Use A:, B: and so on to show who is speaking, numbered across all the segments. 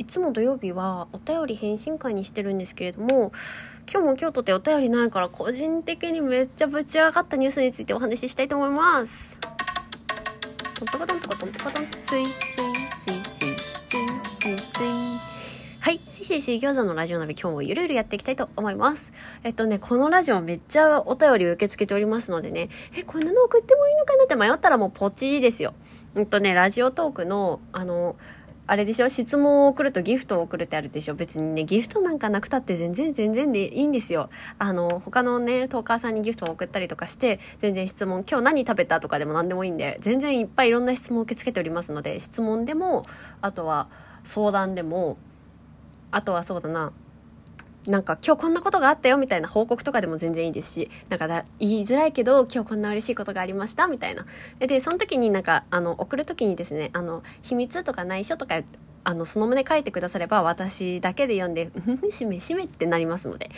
A: いつも土曜日はお便り返信会にしてるんですけれども今日も今日とてお便りないから個人的にめっちゃぶち上がったニュースについてお話ししたいと思いますトントコトントコトントコトンスイスイスイスイスイスイスイはい。スイスイ水餃子のラジオ鍋今日もゆるゆるやっていきたいと思います。えっとね、このラジオめっちゃお便り受け付けておりますのでね、え、こんなの送ってもいいのかなって迷ったらもうポチですよ。うんとね、ラジオトークの、あの、あれでしょ？質問を送るとギフトを送るってあるでしょ？別にね、ギフトなんかなくたって全然全然でいいんですよ。あの、他のね、トーカーさんにギフトを送ったりとかして、全然質問、今日何食べたとかでも何でもいいんで、全然いっぱいいろんな質問を受け付けておりますので、質問でも、あとは相談でも、あとはそうだな、なんか今日こんなことがあったよみたいな報告とかでも全然いいですし、なんかだ言いづらいけど今日こんな嬉しいことがありましたみたいな。で、その時になんかあの送る時にですね、あの秘密とか内緒とかあのその旨書いてくだされば私だけで読んで、うんしめしめってなりますので。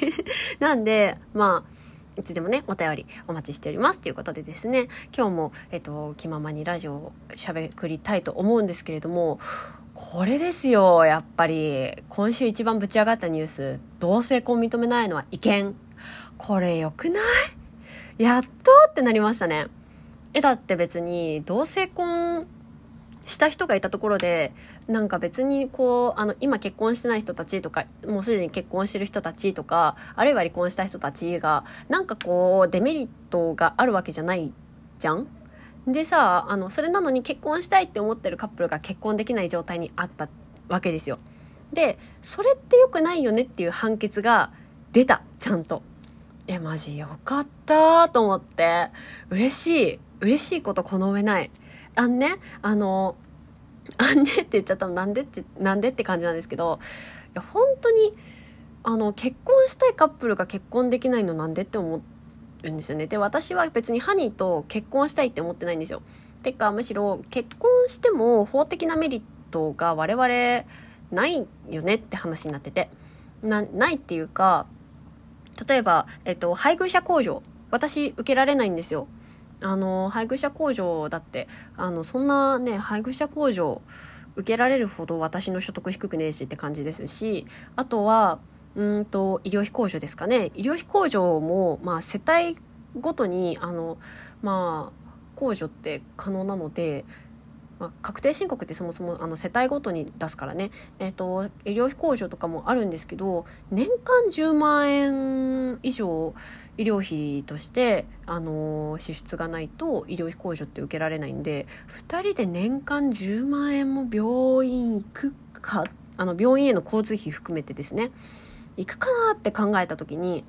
A: なんで、まあ、いつでもね、お便りお待ちしておりますということでですね、今日も、えっと、気ままにラジオを喋りたいと思うんですけれども、これですよ、やっぱり。今週一番ぶち上がったニュース。同性婚認めないのは違憲。これ良くない？やっとってなりましたね。え、だって別に同性婚した人がいたところで、なんか別にこう、あの、今結婚してない人たちとか、もうすでに結婚してる人たちとか、あるいは離婚した人たちが、なんかこう、デメリットがあるわけじゃないじゃん？でさあのそれなのに結婚したいって思ってるカップルが結婚できない状態にあったわけですよ。でそれって良くないよねっていう判決が出たちゃんと。えマジよかったと思って。嬉しい。嬉しいことこの上ない。あんねあのあんねって言っちゃったのなんでってなんでって感じなんですけどいや本当にあの結婚したいカップルが結婚できないのなんでって思ってるんですよね。で、私は別にハニーと結婚したいって思ってないんですよ。てか、むしろ結婚しても法的なメリットが我々ないよねって話になってて。な、ないっていうか、例えば、えっと、配偶者控除。私、受けられないんですよ。あの、配偶者控除だって、あの、そんなね、配偶者控除受けられるほど私の所得低くねえしって感じですし、あとは、うんと医療費控除ですかね。医療費控除も、まあ、世帯ごとにあの、まあ、控除って可能なので、まあ、確定申告ってそもそもあの世帯ごとに出すからね、えーと、医療費控除とかもあるんですけど年間10万円以上医療費として、あの支出がないと医療費控除って受けられないんで2人で年間10万円も病院行くかあの病院への交通費含めてですね。行くかなって考えた時に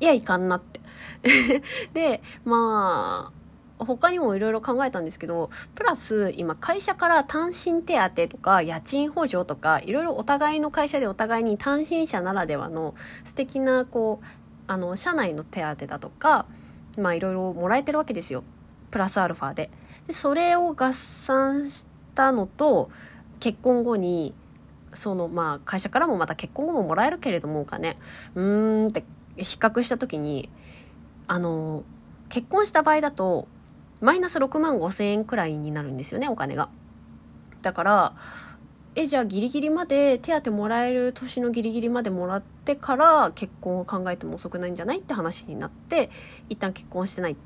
A: いや行かんなって。でまあ他にもいろいろ考えたんですけどプラス今会社から単身手当とか家賃補助とかいろいろお互いの会社でお互いに単身者ならではの素敵なこうあの社内の手当だとかまあいろいろもらえてるわけですよ。プラスアルファで。でそれを合算したのと結婚後にそのまあ会社からもまた結婚後ももらえるけれどもお金うーんって比較した時にあの結婚した場合だとマイナス6万5千円くらいになるんですよねお金が。だからえじゃあギリギリまで手当もらえる年のギリギリまでもらってから結婚を考えても遅くないんじゃないって話になって一旦結婚してない、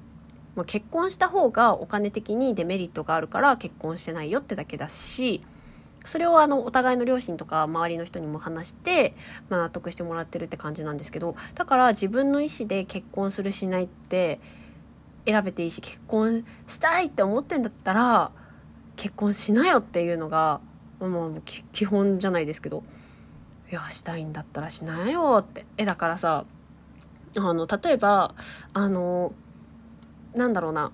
A: まあ、結婚した方がお金的にデメリットがあるから結婚してないよってだけだしそれをあのお互いの両親とか周りの人にも話して、まあ、納得してもらってるって感じなんですけどだから自分の意思で結婚するしないって選べていいし結婚したいって思ってんだったら結婚しなよっていうのが、まあ、基本じゃないですけどいやしたいんだったらしなよって。えだからさあの例えばあのなんだろうな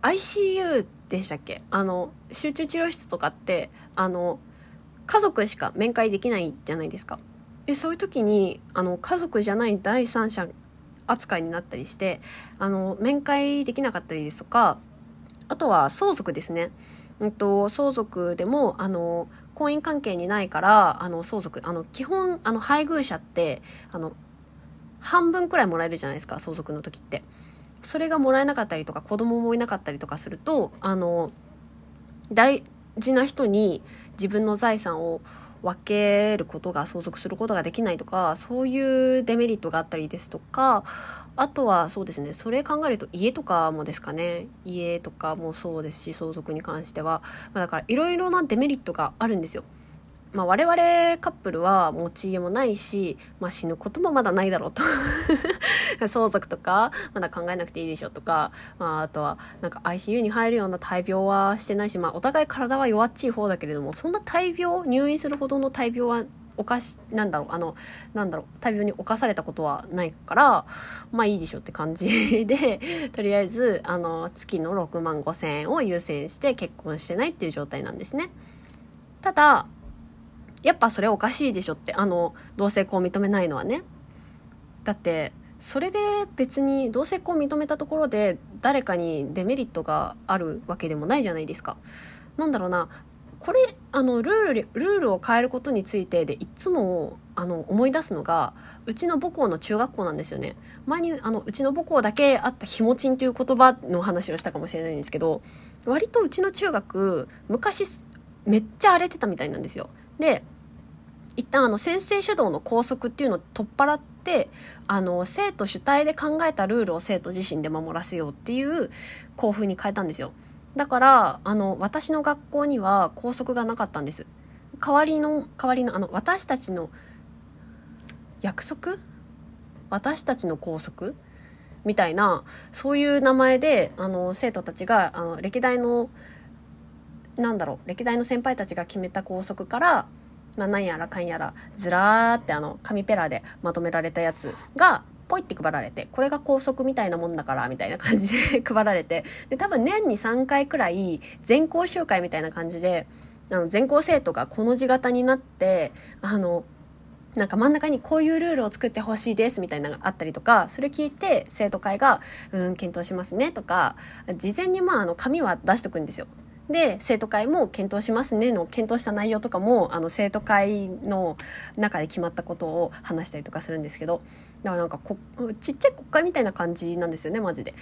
A: ICU ってでしたっけ？あの集中治療室とかってあの家族しか面会できないじゃないですか。でそういう時にあの家族じゃない第三者扱いになったりしてあの面会できなかったりですとかあとは相続ですね。うんと、相続でもあの婚姻関係にないからあの相続あの基本あの配偶者ってあの半分くらいもらえるじゃないですか相続の時って。それがもらえなかったりとか子供もいなかったりとかするとあの大事な人に自分の財産を分けることが相続することができないとかそういうデメリットがあったりですとかあとはそうですねそれ考えると家とかもですかね家とかもそうですし相続に関しては、だからいろいろなデメリットがあるんですよ。まあ、我々カップルは持ち家もないし、まあ、死ぬこともまだないだろうと 相続とかまだ考えなくていいでしょとか、まあ、あとはなんか ICU に入るような大病はしてないし、まあ、お互い体は弱っちい方だけれどもそんな大病入院するほどの大病は犯しなんだろうあのなんだろう大病に侵されたことはないからまあいいでしょって感じでとりあえずあの月の6万5千円を優先して結婚してないっていう状態なんですね。ただやっぱそれおかしいでしょってあの同性婚を認めないのはね。だってそれで別に同性婚を認めたところで誰かにデメリットがあるわけでもないじゃないですか。なんだろうな。これあのルールルールを変えることについてでいつもあの思い出すのがうちの母校の中学校なんですよね。前にあのうちの母校だけあったひもちんという言葉の話をしたかもしれないんですけど割とうちの中学昔めっちゃ荒れてたみたいなんですよ。で一旦あの先生主導の校則っていうのを取っ払ってあの生徒主体で考えたルールを生徒自身で守らせようっていう校風に変えたんですよ。だからあの私の学校には校則がなかったんです。代わりの代わりのあの私たちの約束？私たちの校則みたいなそういう名前であの生徒たちがあの歴代のなんだろう歴代の先輩たちが決めた校則からまあ、なんやらかんやらずらーってあの紙ペラでまとめられたやつがポイって配られてこれが校則みたいなもんだからみたいな感じで 配られてで多分年に3回くらい全校集会みたいな感じであの全校生徒がこの字型になってあのなんか真ん中にこういうルールを作ってほしいですみたいなのがあったりとかそれ聞いて生徒会が「うん検討しますね」とか事前にまああの紙は出しとくんですよ。で生徒会も検討しますねの検討した内容とかもあの生徒会の中で決まったことを話したりとかするんですけどだからなんかこちっちゃい国会みたいな感じなんですよねマジで。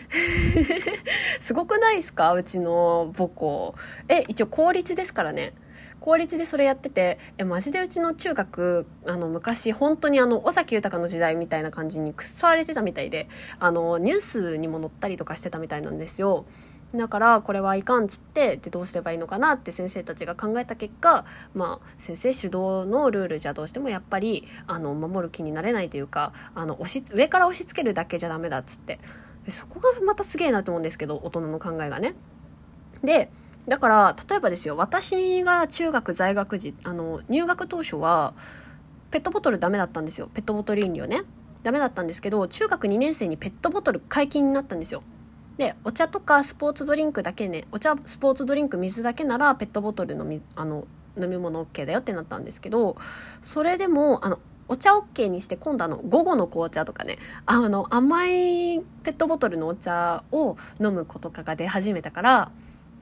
A: すごくないですか？うちの母校。え一応公立ですからね。公立でそれやっててえマジでうちの中学あの昔本当にあの尾崎豊の時代みたいな感じにくっそ荒れてたみたいであのニュースにも載ったりとかしてたみたいなんですよ。だからこれはいかんっつってでどうすればいいのかなって先生たちが考えた結果まあ先生主導のルールじゃどうしてもやっぱりあの守る気になれないというかあの押し上から押し付けるだけじゃダメだっつって。でそこがまたすげえなと思うんですけど大人の考えがね。でだから例えばですよ私が中学在学時あの入学当初はペットボトルダメだったんですよ。ペットボトル飲料ね。ダメだったんですけど中学2年生にペットボトル解禁になったんですよ。でお茶とかスポーツドリンクだけねお茶スポーツドリンク水だけならペットボトルのみあの飲み物 OK だよってなったんですけどそれでもあのお茶 OK にして今度あの午後の紅茶とかねあの甘いペットボトルのお茶を飲む子とかが出始めたから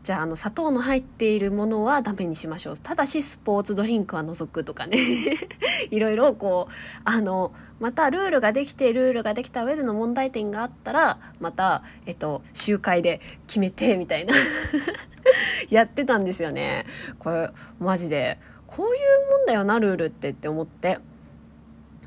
A: じゃああの砂糖の入っているものはダメにしましょう。ただしスポーツドリンクは除くとかね。いろいろこうあのまたルールができてルールができた上での問題点があったらまた、えっと、集会で決めてみたいな。やってたんですよね。これマジで。こういうもんだよなルールってって思って。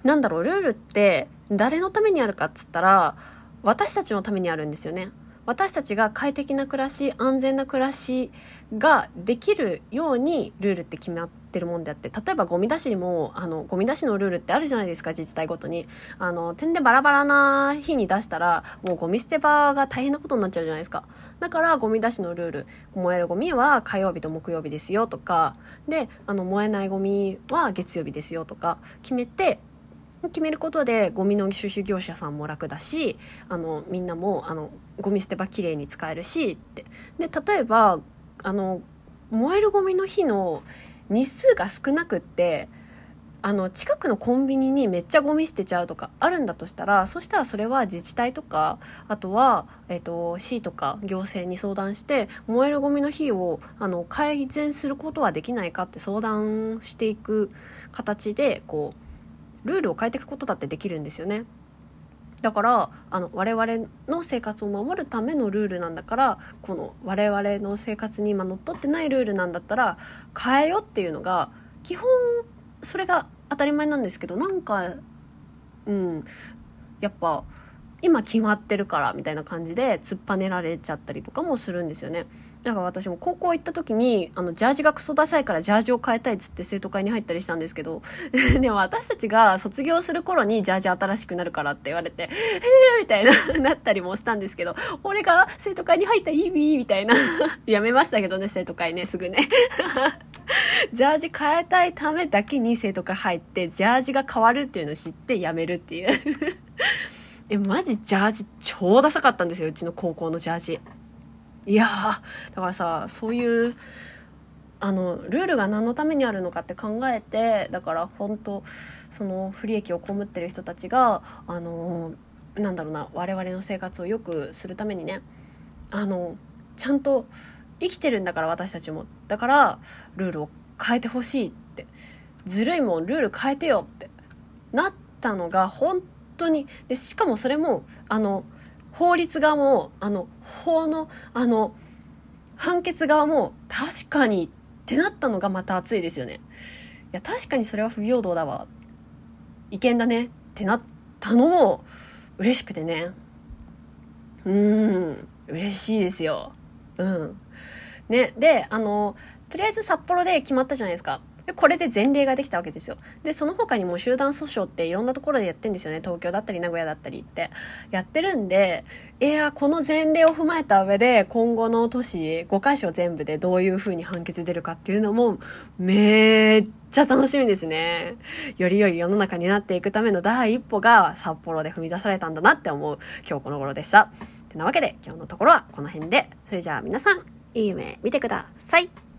A: なんだろうルールって誰のためにあるかっつったら私たちのためにあるんですよね。私たちが快適な暮らし安全な暮らしができるようにルールって決まってるもんであって例えばゴミ出しもあのゴミ出しのルールってあるじゃないですか自治体ごとに。あの点でバラバラな日に出したらもうゴミ捨て場が大変なことになっちゃうじゃないですか。だからゴミ出しのルール燃えるゴミは火曜日と木曜日ですよとかであの燃えないゴミは月曜日ですよとか決めて決めることでゴミの収集業者さんも楽だしあのみんなもあのゴミ捨て場きれいに使えるしって。で例えばあの燃えるゴミの日の日数が少なくってあの近くのコンビニにめっちゃゴミ捨てちゃうとかあるんだとしたらそしたらそれは自治体とかあとは、えーと、市とか行政に相談して燃えるゴミの日をあの改善することはできないかって相談していく形でこうルールを変えていくことだってできるんですよね。だからあの我々の生活を守るためのルールなんだからこの我々の生活に今のっとってないルールなんだったら変えよっていうのが基本それが当たり前なんですけどなんかうんやっぱ今決まってるからみたいな感じで突っぱねられちゃったりとかもするんですよね。だか私も高校行った時に、あの、ジャージがクソダサいからジャージを変えたいっつって生徒会に入ったりしたんですけど、でも私たちが卒業する頃にジャージ新しくなるからって言われて、へ えみたいな、なったりもしたんですけど、俺が生徒会に入った意味みたいな。やめましたけどね、生徒会ね、すぐね。ジャージ変えたいためだけに生徒会入って、ジャージが変わるっていうのを知ってやめるっていう。え、マジジャージ超ダサかったんですよ、うちの高校のジャージ。いやだからさそういうあのルールが何のためにあるのかって考えてだから本当その不利益を被ってる人たちがあのなんだろうな我々の生活を良くするためにねあのちゃんと生きてるんだから私たちも。だからルールを変えてほしいって。ずるいもんルール変えてよって。なったのが本当にでしかもそれもあの法律側も、あの、法の、あの、判決側も、確かにってなったのがまた熱いですよね。いや、確かにそれは不平等だわ。違憲だねってなったのも、嬉しくてね。うーん、嬉しいですよ。うん。ね、で、あの、とりあえず札幌で決まったじゃないですか。でこれで前例ができたわけですよ。で、その他にも集団訴訟っていろんなところでやってんですよね。東京だったり名古屋だったりって。やってるんで、いや、この前例を踏まえた上で、今後の都市5箇所全部でどういう風に判決出るかっていうのも、めっちゃ楽しみですね。より良い世の中になっていくための第一歩が札幌で踏み出されたんだなって思う今日この頃でした。てなわけで、今日のところはこの辺で。それじゃあ皆さん、いい夢見てください。